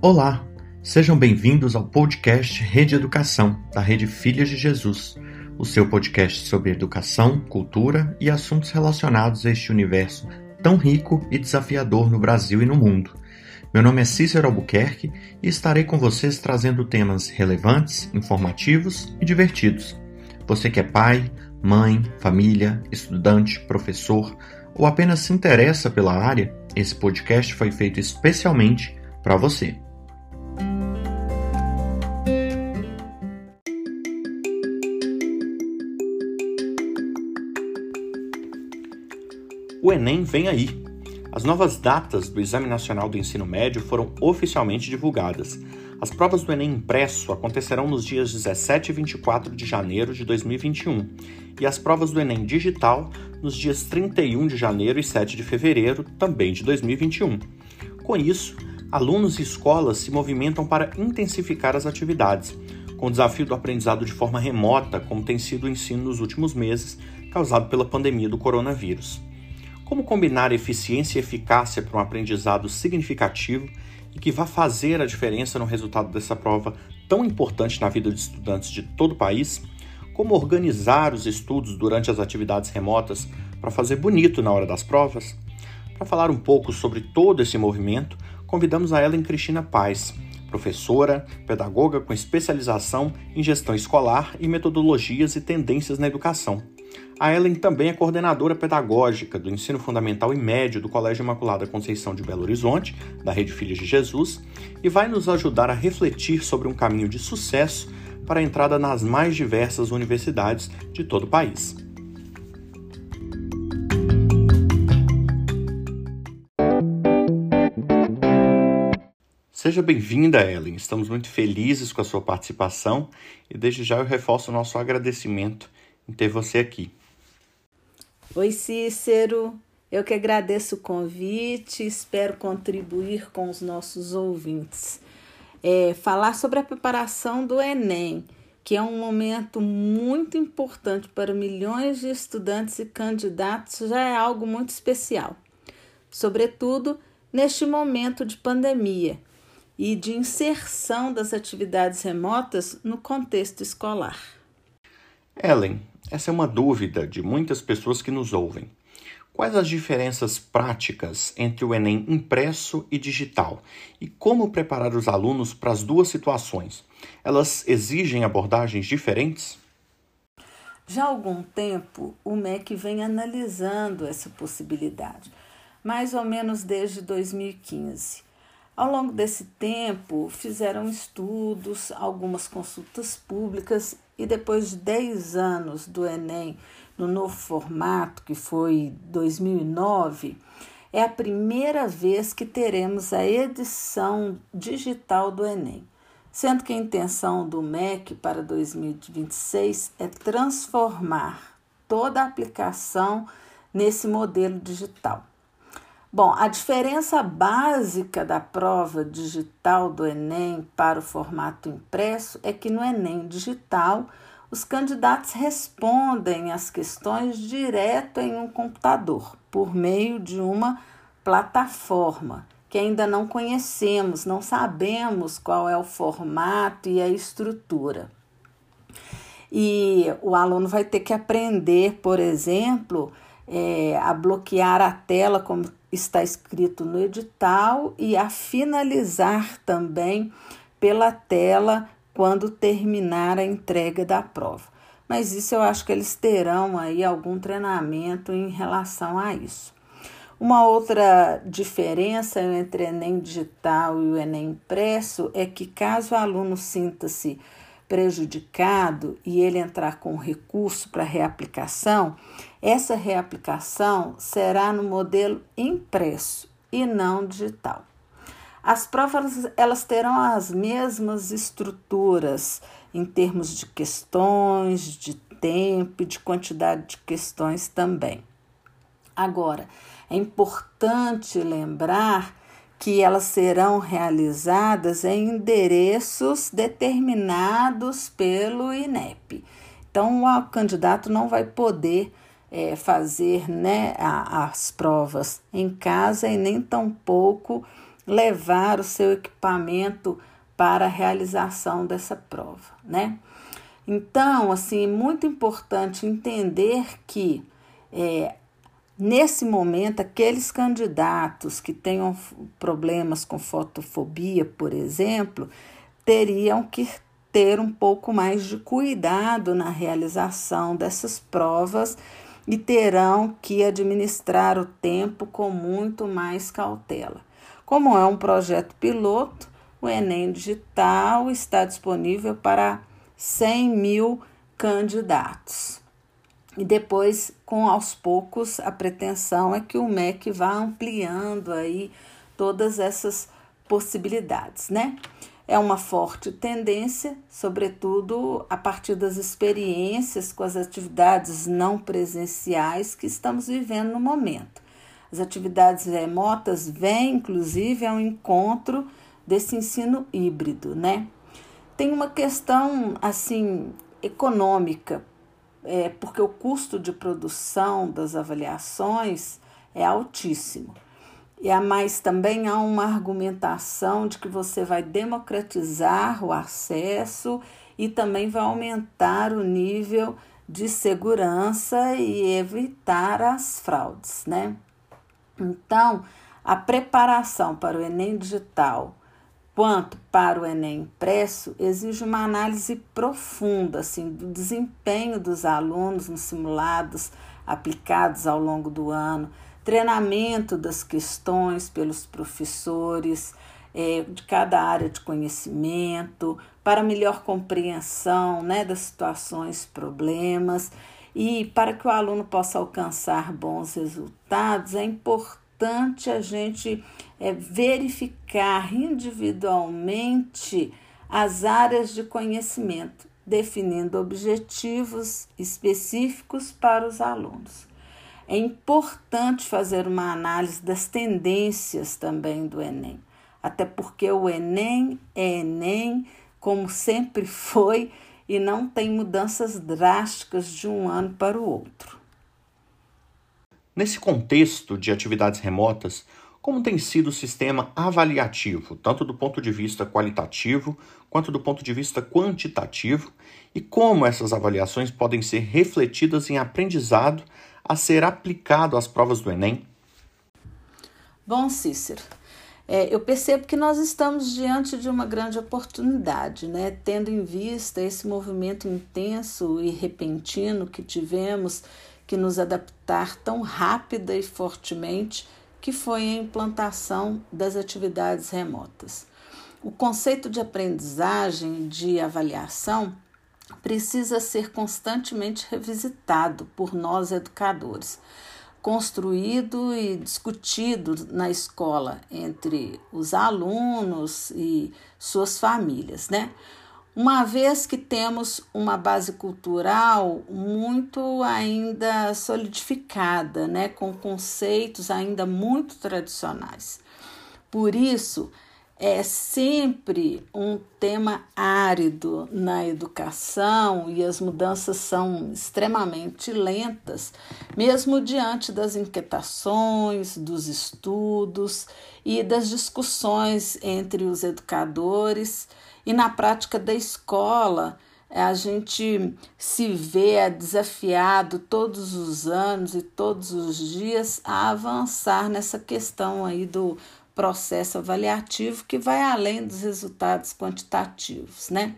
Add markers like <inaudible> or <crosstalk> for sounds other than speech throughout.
Olá, sejam bem-vindos ao podcast Rede Educação, da Rede Filhas de Jesus, o seu podcast sobre educação, cultura e assuntos relacionados a este universo tão rico e desafiador no Brasil e no mundo. Meu nome é Cícero Albuquerque e estarei com vocês trazendo temas relevantes, informativos e divertidos. Você que é pai, mãe, família, estudante, professor ou apenas se interessa pela área, esse podcast foi feito especialmente para você. O Enem vem aí. As novas datas do Exame Nacional do Ensino Médio foram oficialmente divulgadas. As provas do Enem impresso acontecerão nos dias 17 e 24 de janeiro de 2021 e as provas do Enem digital nos dias 31 de janeiro e 7 de fevereiro, também de 2021. Com isso, alunos e escolas se movimentam para intensificar as atividades, com o desafio do aprendizado de forma remota, como tem sido o ensino nos últimos meses, causado pela pandemia do coronavírus. Como combinar eficiência e eficácia para um aprendizado significativo e que vá fazer a diferença no resultado dessa prova tão importante na vida de estudantes de todo o país? Como organizar os estudos durante as atividades remotas para fazer bonito na hora das provas? Para falar um pouco sobre todo esse movimento, convidamos a Ellen Cristina Paz, professora, pedagoga com especialização em gestão escolar e metodologias e tendências na educação. A Ellen também é coordenadora pedagógica do ensino fundamental e médio do Colégio Imaculada Conceição de Belo Horizonte, da Rede Filhos de Jesus, e vai nos ajudar a refletir sobre um caminho de sucesso para a entrada nas mais diversas universidades de todo o país. Seja bem-vinda, Ellen. Estamos muito felizes com a sua participação e desde já eu reforço o nosso agradecimento em ter você aqui. Oi, Cícero. Eu que agradeço o convite, espero contribuir com os nossos ouvintes. É, falar sobre a preparação do Enem, que é um momento muito importante para milhões de estudantes e candidatos, já é algo muito especial, sobretudo neste momento de pandemia e de inserção das atividades remotas no contexto escolar. Ellen, essa é uma dúvida de muitas pessoas que nos ouvem. Quais as diferenças práticas entre o Enem impresso e digital? E como preparar os alunos para as duas situações? Elas exigem abordagens diferentes? Já há algum tempo, o MEC vem analisando essa possibilidade, mais ou menos desde 2015. Ao longo desse tempo, fizeram estudos, algumas consultas públicas e depois de 10 anos do Enem no novo formato, que foi 2009, é a primeira vez que teremos a edição digital do Enem, sendo que a intenção do MEC para 2026 é transformar toda a aplicação nesse modelo digital. Bom, a diferença básica da prova digital do Enem para o formato impresso é que no Enem digital os candidatos respondem as questões direto em um computador, por meio de uma plataforma que ainda não conhecemos, não sabemos qual é o formato e a estrutura. E o aluno vai ter que aprender, por exemplo, é, a bloquear a tela, como está escrito no edital, e a finalizar também pela tela quando terminar a entrega da prova. Mas isso eu acho que eles terão aí algum treinamento em relação a isso. Uma outra diferença entre o Enem digital e o Enem impresso é que caso o aluno sinta-se prejudicado e ele entrar com recurso para reaplicação, essa reaplicação será no modelo impresso e não digital. As provas elas terão as mesmas estruturas em termos de questões, de tempo e de quantidade de questões também. Agora, é importante lembrar que elas serão realizadas em endereços determinados pelo INEP. Então, o candidato não vai poder é, fazer né, a, as provas em casa e nem tampouco levar o seu equipamento para a realização dessa prova, né? Então, assim, é muito importante entender que é, nesse momento aqueles candidatos que tenham problemas com fotofobia, por exemplo, teriam que ter um pouco mais de cuidado na realização dessas provas e terão que administrar o tempo com muito mais cautela. Como é um projeto piloto, o Enem Digital está disponível para 100 mil candidatos. E depois, com aos poucos, a pretensão é que o MEC vá ampliando aí todas essas possibilidades, né? É uma forte tendência, sobretudo a partir das experiências com as atividades não presenciais que estamos vivendo no momento. As atividades remotas vêm, inclusive, ao encontro desse ensino híbrido, né? Tem uma questão, assim, econômica, é, porque o custo de produção das avaliações é altíssimo. E a mais também há uma argumentação de que você vai democratizar o acesso e também vai aumentar o nível de segurança e evitar as fraudes, né? Então, a preparação para o Enem digital quanto para o Enem impresso exige uma análise profunda assim, do desempenho dos alunos nos simulados aplicados ao longo do ano treinamento das questões pelos professores é, de cada área de conhecimento, para melhor compreensão né, das situações, problemas. E para que o aluno possa alcançar bons resultados, é importante a gente é, verificar individualmente as áreas de conhecimento, definindo objetivos específicos para os alunos. É importante fazer uma análise das tendências também do Enem, até porque o Enem é Enem, como sempre <laughs> foi, e não tem mudanças drásticas de um ano para o outro. Nesse contexto de atividades remotas, como tem sido o sistema avaliativo, tanto do ponto de vista qualitativo quanto do ponto de vista quantitativo, e como essas avaliações podem ser refletidas em aprendizado a ser aplicado às provas do Enem? Bom, Cícero, é, eu percebo que nós estamos diante de uma grande oportunidade, né? tendo em vista esse movimento intenso e repentino que tivemos que nos adaptar tão rápida e fortemente, que foi a implantação das atividades remotas. O conceito de aprendizagem, de avaliação, precisa ser constantemente revisitado por nós educadores, construído e discutido na escola entre os alunos e suas famílias, né? Uma vez que temos uma base cultural muito ainda solidificada, né, com conceitos ainda muito tradicionais. Por isso, é sempre um tema árido na educação e as mudanças são extremamente lentas, mesmo diante das inquietações, dos estudos e das discussões entre os educadores e na prática da escola. A gente se vê desafiado todos os anos e todos os dias a avançar nessa questão aí do processo avaliativo que vai além dos resultados quantitativos, né?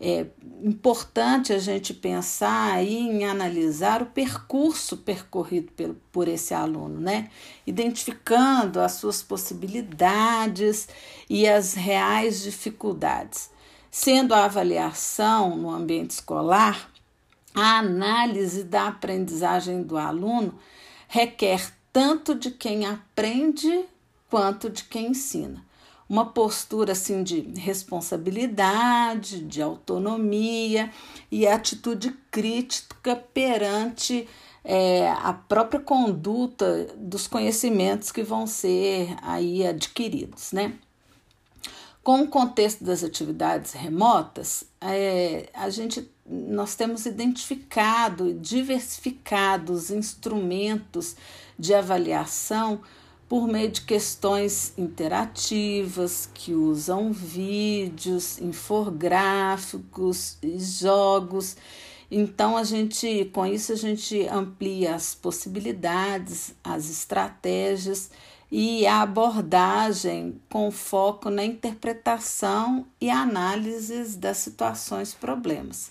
É importante a gente pensar em analisar o percurso percorrido por, por esse aluno, né? Identificando as suas possibilidades e as reais dificuldades. Sendo a avaliação no ambiente escolar, a análise da aprendizagem do aluno requer tanto de quem aprende quanto de quem ensina. Uma postura assim de responsabilidade, de autonomia e atitude crítica perante é, a própria conduta dos conhecimentos que vão ser aí adquiridos, né? Com o contexto das atividades remotas, é, a gente nós temos identificado, diversificado os instrumentos de avaliação por meio de questões interativas que usam vídeos, infográficos e jogos. Então a gente, com isso a gente amplia as possibilidades, as estratégias e a abordagem com foco na interpretação e análises das situações problemas,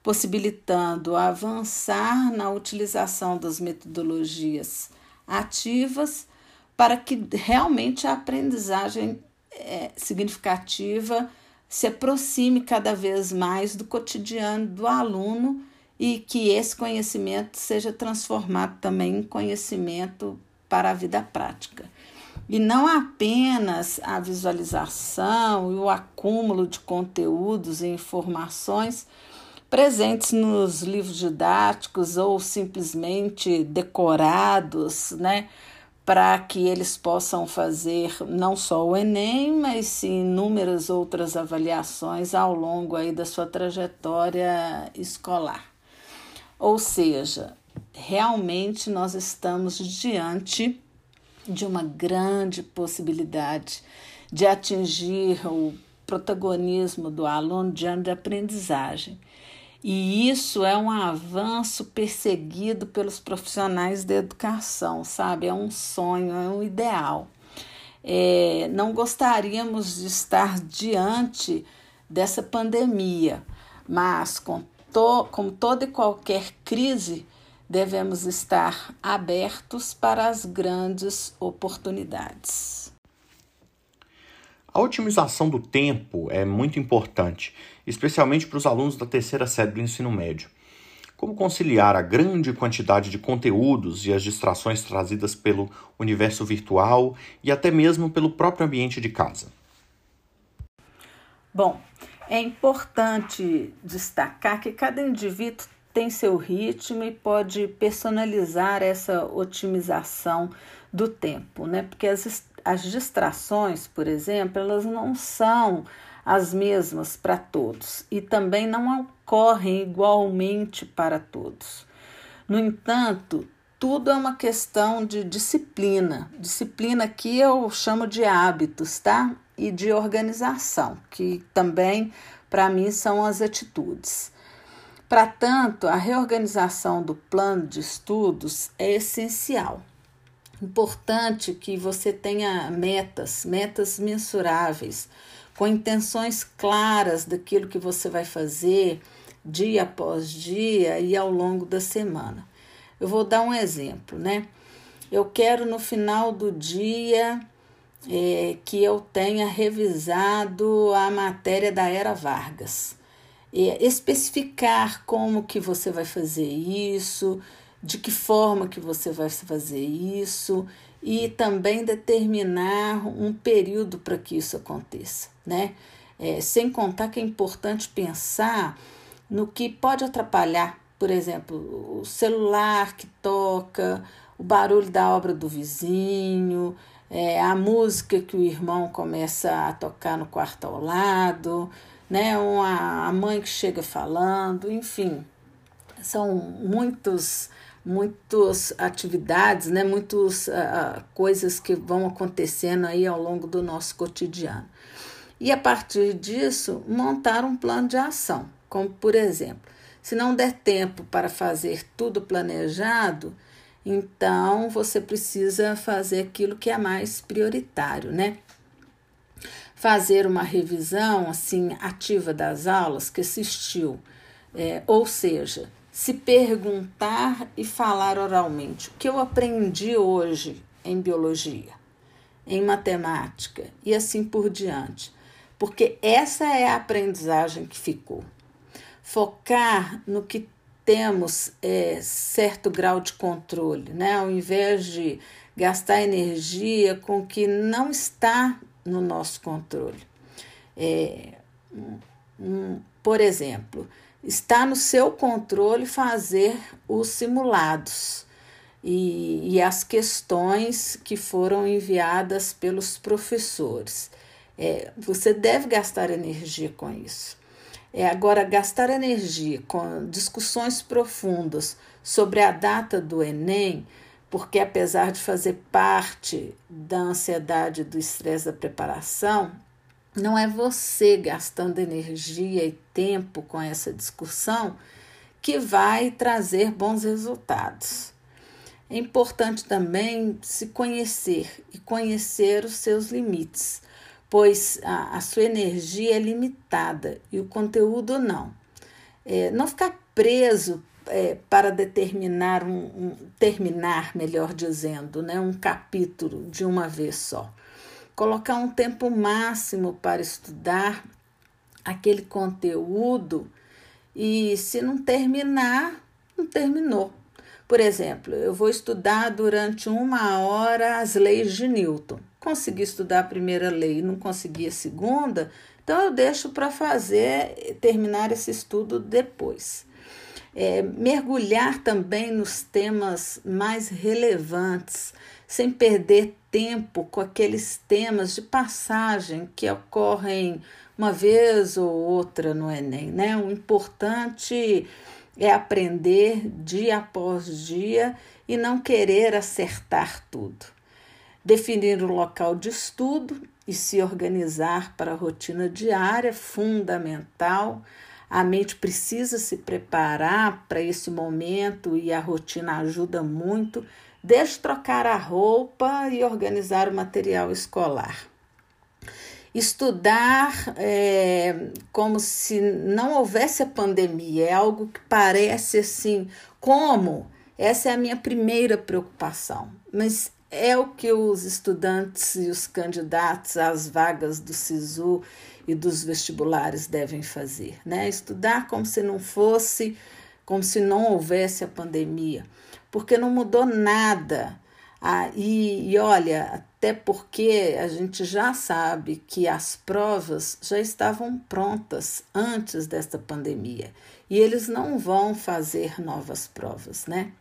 possibilitando avançar na utilização das metodologias ativas para que realmente a aprendizagem é, significativa se aproxime cada vez mais do cotidiano do aluno e que esse conhecimento seja transformado também em conhecimento para a vida prática. E não apenas a visualização e o acúmulo de conteúdos e informações presentes nos livros didáticos ou simplesmente decorados, né? Para que eles possam fazer não só o Enem, mas sim inúmeras outras avaliações ao longo aí da sua trajetória escolar. Ou seja, realmente nós estamos diante de uma grande possibilidade de atingir o protagonismo do aluno diante da aprendizagem. E isso é um avanço perseguido pelos profissionais da educação, sabe? É um sonho, é um ideal. É, não gostaríamos de estar diante dessa pandemia, mas com to, como toda e qualquer crise, devemos estar abertos para as grandes oportunidades. A otimização do tempo é muito importante, especialmente para os alunos da terceira série do ensino médio. Como conciliar a grande quantidade de conteúdos e as distrações trazidas pelo universo virtual e até mesmo pelo próprio ambiente de casa? Bom, é importante destacar que cada indivíduo tem seu ritmo e pode personalizar essa otimização do tempo, né? Porque as as distrações, por exemplo, elas não são as mesmas para todos e também não ocorrem igualmente para todos. No entanto, tudo é uma questão de disciplina. Disciplina que eu chamo de hábitos, tá? E de organização, que também para mim são as atitudes. Para tanto, a reorganização do plano de estudos é essencial importante que você tenha metas, metas mensuráveis, com intenções claras daquilo que você vai fazer dia após dia e ao longo da semana. Eu vou dar um exemplo, né? Eu quero no final do dia é, que eu tenha revisado a matéria da Era Vargas. É, especificar como que você vai fazer isso, de que forma que você vai fazer isso e também determinar um período para que isso aconteça, né? É, sem contar que é importante pensar no que pode atrapalhar, por exemplo, o celular que toca, o barulho da obra do vizinho, é, a música que o irmão começa a tocar no quarto ao lado, né? Uma, a mãe que chega falando, enfim, são muitos muitas atividades, né, muitas uh, coisas que vão acontecendo aí ao longo do nosso cotidiano. E a partir disso, montar um plano de ação, como por exemplo, se não der tempo para fazer tudo planejado, então você precisa fazer aquilo que é mais prioritário, né? Fazer uma revisão assim ativa das aulas que assistiu, é, ou seja, se perguntar e falar oralmente. O que eu aprendi hoje em biologia, em matemática e assim por diante. Porque essa é a aprendizagem que ficou. Focar no que temos é, certo grau de controle, né? ao invés de gastar energia com o que não está no nosso controle. É, um, por exemplo, está no seu controle fazer os simulados e, e as questões que foram enviadas pelos professores. É, você deve gastar energia com isso. É, agora, gastar energia com discussões profundas sobre a data do Enem porque apesar de fazer parte da ansiedade do estresse da preparação, não é você gastando energia e tempo com essa discussão que vai trazer bons resultados. É importante também se conhecer e conhecer os seus limites, pois a, a sua energia é limitada e o conteúdo não. É, não ficar preso é, para determinar um, um, terminar, melhor dizendo, né, um capítulo de uma vez só. Colocar um tempo máximo para estudar aquele conteúdo e se não terminar, não terminou. Por exemplo, eu vou estudar durante uma hora as leis de Newton. Consegui estudar a primeira lei e não consegui a segunda, então eu deixo para fazer, terminar esse estudo depois é, mergulhar também nos temas mais relevantes, sem perder tempo com aqueles temas de passagem que ocorrem uma vez ou outra no Enem. Né? O importante é aprender dia após dia e não querer acertar tudo. Definir o local de estudo e se organizar para a rotina diária é fundamental a mente precisa se preparar para esse momento e a rotina ajuda muito. Deixe trocar a roupa e organizar o material escolar. Estudar é, como se não houvesse a pandemia é algo que parece assim, como? Essa é a minha primeira preocupação, mas é o que os estudantes e os candidatos às vagas do SISU e dos vestibulares devem fazer, né? Estudar como se não fosse, como se não houvesse a pandemia, porque não mudou nada. Ah, e, e olha, até porque a gente já sabe que as provas já estavam prontas antes desta pandemia e eles não vão fazer novas provas, né?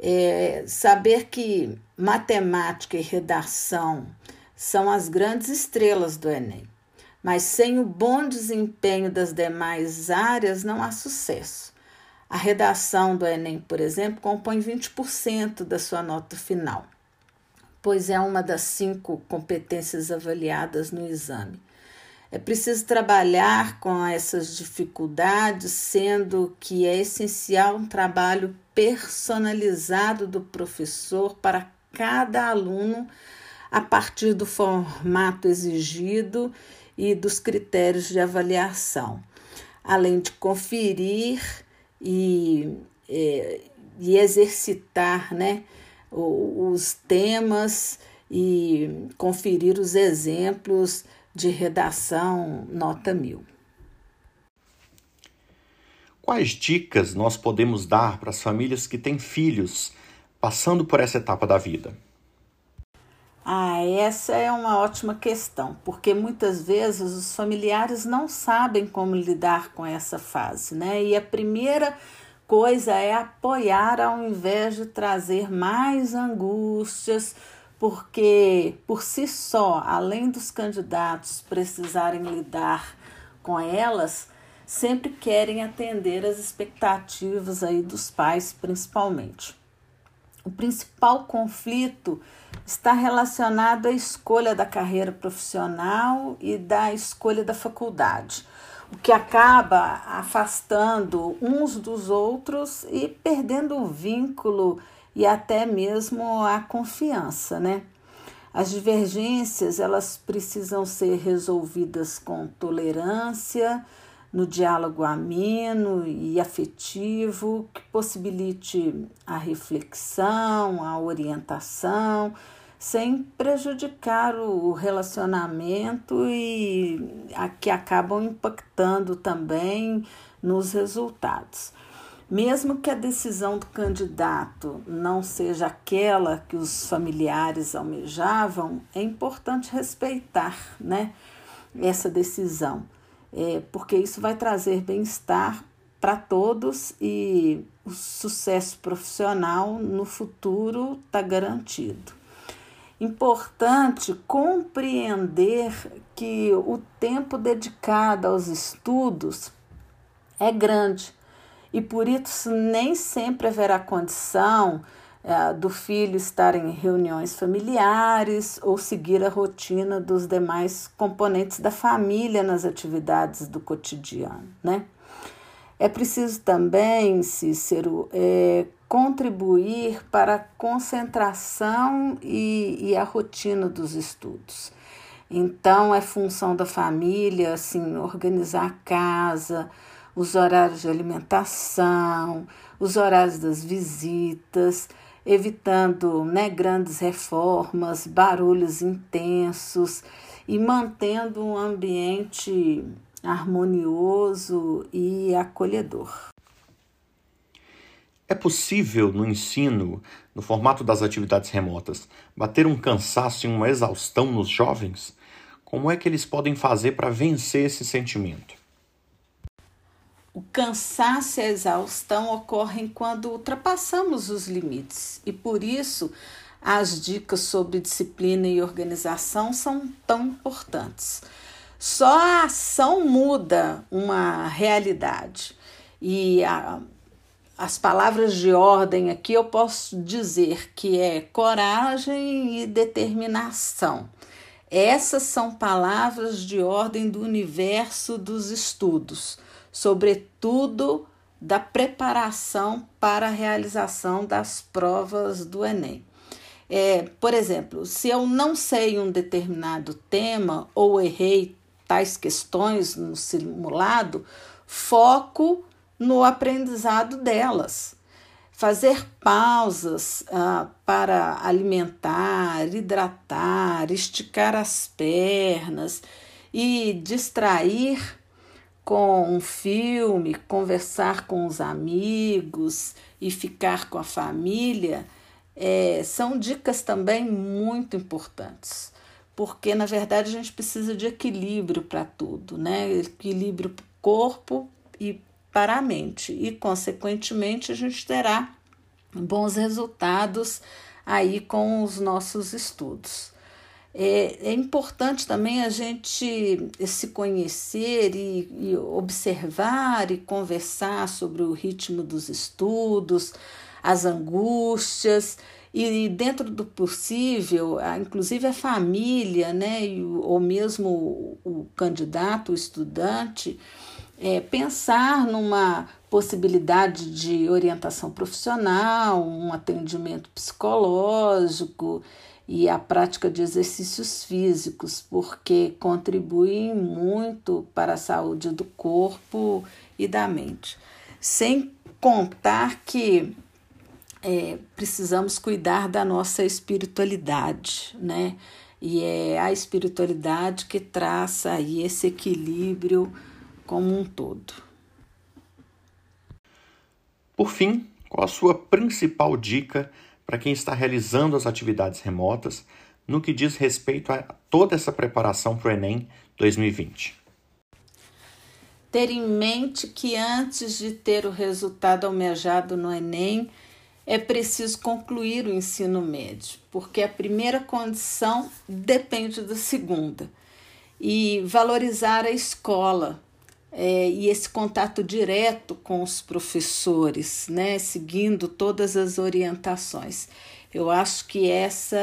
É, saber que matemática e redação são as grandes estrelas do Enem mas sem o bom desempenho das demais áreas não há sucesso. A redação do Enem, por exemplo, compõe 20% da sua nota final, pois é uma das cinco competências avaliadas no exame. É preciso trabalhar com essas dificuldades, sendo que é essencial um trabalho personalizado do professor para cada aluno a partir do formato exigido e dos critérios de avaliação, além de conferir e, é, e exercitar né, os temas e conferir os exemplos de redação nota mil. Quais dicas nós podemos dar para as famílias que têm filhos passando por essa etapa da vida? Ah, essa é uma ótima questão, porque muitas vezes os familiares não sabem como lidar com essa fase, né? E a primeira coisa é apoiar ao invés de trazer mais angústias, porque por si só, além dos candidatos precisarem lidar com elas, sempre querem atender as expectativas aí dos pais, principalmente. O principal conflito está relacionado à escolha da carreira profissional e da escolha da faculdade, o que acaba afastando uns dos outros e perdendo o vínculo e até mesmo a confiança, né? As divergências, elas precisam ser resolvidas com tolerância, no diálogo ameno e afetivo que possibilite a reflexão, a orientação, sem prejudicar o relacionamento e a que acabam impactando também nos resultados. Mesmo que a decisão do candidato não seja aquela que os familiares almejavam, é importante respeitar né, essa decisão é, porque isso vai trazer bem-estar para todos e o sucesso profissional no futuro está garantido. Importante compreender que o tempo dedicado aos estudos é grande e por isso nem sempre haverá condição é, do filho estar em reuniões familiares ou seguir a rotina dos demais componentes da família nas atividades do cotidiano, né? É preciso também, Cícero, é, contribuir para a concentração e, e a rotina dos estudos. Então, é função da família, assim, organizar a casa, os horários de alimentação, os horários das visitas, evitando né, grandes reformas, barulhos intensos e mantendo um ambiente harmonioso e acolhedor. É possível no ensino, no formato das atividades remotas, bater um cansaço e uma exaustão nos jovens? Como é que eles podem fazer para vencer esse sentimento? O cansaço e a exaustão ocorrem quando ultrapassamos os limites e por isso as dicas sobre disciplina e organização são tão importantes. Só a ação muda uma realidade e a, as palavras de ordem aqui eu posso dizer que é coragem e determinação. Essas são palavras de ordem do universo dos estudos sobretudo da preparação para a realização das provas do Enem. É, por exemplo, se eu não sei um determinado tema ou errei tais questões no simulado, foco no aprendizado delas. Fazer pausas ah, para alimentar, hidratar, esticar as pernas e distrair com um filme, conversar com os amigos e ficar com a família, é, são dicas também muito importantes, porque na verdade a gente precisa de equilíbrio para tudo, né? Equilíbrio para o corpo e para a mente, e consequentemente a gente terá bons resultados aí com os nossos estudos. É, é importante também a gente se conhecer e, e observar e conversar sobre o ritmo dos estudos, as angústias. E dentro do possível, inclusive a família, né, ou mesmo o, candidato, o estudante, é, pensar numa possibilidade de orientação profissional, um atendimento psicológico e a prática de exercícios físicos, porque contribuem muito para a saúde do corpo e da mente. Sem contar que é, precisamos cuidar da nossa espiritualidade, né? E é a espiritualidade que traça aí esse equilíbrio como um todo. Por fim, qual a sua principal dica para quem está realizando as atividades remotas no que diz respeito a toda essa preparação para o Enem 2020. Ter em mente que antes de ter o resultado almejado no Enem, é preciso concluir o ensino médio, porque a primeira condição depende da segunda. E valorizar a escola, é, e esse contato direto com os professores, né, seguindo todas as orientações. Eu acho que essa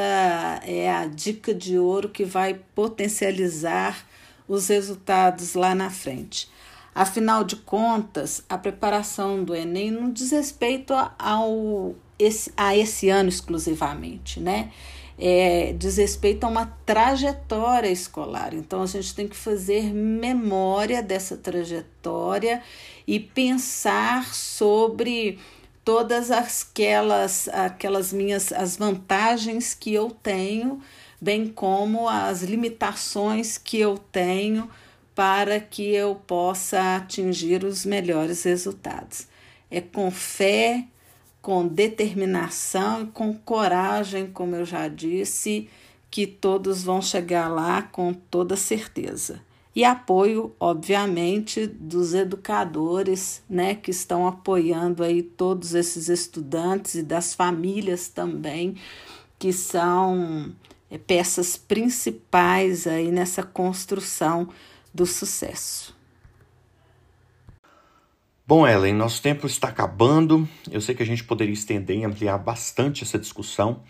é a dica de ouro que vai potencializar os resultados lá na frente. Afinal de contas, a preparação do Enem não diz respeito ao, esse, a esse ano exclusivamente, né? É, diz respeito a uma trajetória escolar. Então, a gente tem que fazer memória dessa trajetória e pensar sobre todas aquelas, aquelas minhas as vantagens que eu tenho, bem como as limitações que eu tenho para que eu possa atingir os melhores resultados. É com fé, com determinação e com coragem, como eu já disse, que todos vão chegar lá com toda certeza. E apoio, obviamente, dos educadores, né, que estão apoiando aí todos esses estudantes e das famílias também, que são é, peças principais aí nessa construção do sucesso. Bom, Ellen, nosso tempo está acabando. Eu sei que a gente poderia estender e ampliar bastante essa discussão.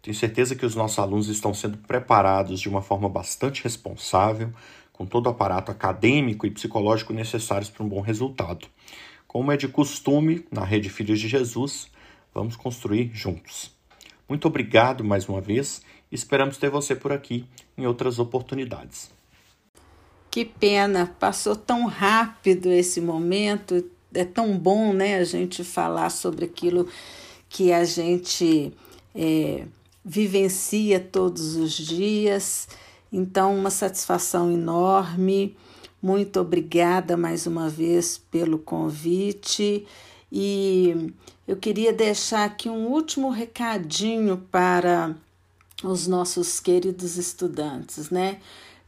Tenho certeza que os nossos alunos estão sendo preparados de uma forma bastante responsável, com todo o aparato acadêmico e psicológico necessários para um bom resultado. Como é de costume na Rede Filhos de Jesus, vamos construir juntos. Muito obrigado mais uma vez e esperamos ter você por aqui em outras oportunidades. Que pena, passou tão rápido esse momento é tão bom né, a gente falar sobre aquilo que a gente é, vivencia todos os dias. Então, uma satisfação enorme. Muito obrigada mais uma vez pelo convite. E eu queria deixar aqui um último recadinho para os nossos queridos estudantes, né?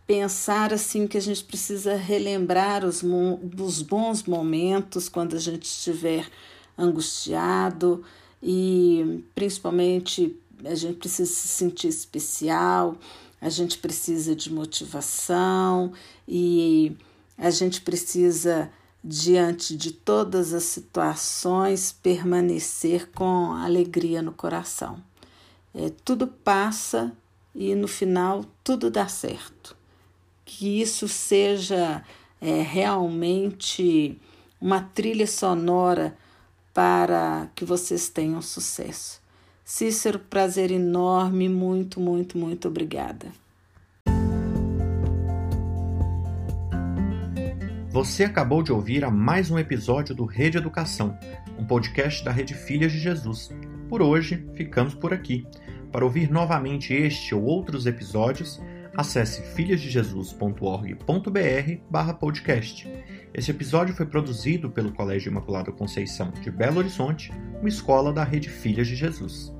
Pensar assim que a gente precisa relembrar os, os bons momentos quando a gente estiver angustiado e principalmente a gente precisa se sentir especial, a gente precisa de motivação e a gente precisa diante de todas as situações permanecer com alegria no coração. É, tudo passa e no final tudo dá certo que isso seja é, realmente uma trilha sonora para que vocês tenham sucesso. Cícero, prazer enorme, muito, muito, muito obrigada. Você acabou de ouvir a mais um episódio do Rede Educação, um podcast da Rede Filhas de Jesus. Por hoje, ficamos por aqui. Para ouvir novamente este ou outros episódios, acesse filhasdejesus.org.br podcast. Este episódio foi produzido pelo Colégio Imaculada Conceição de Belo Horizonte, uma escola da rede Filhas de Jesus.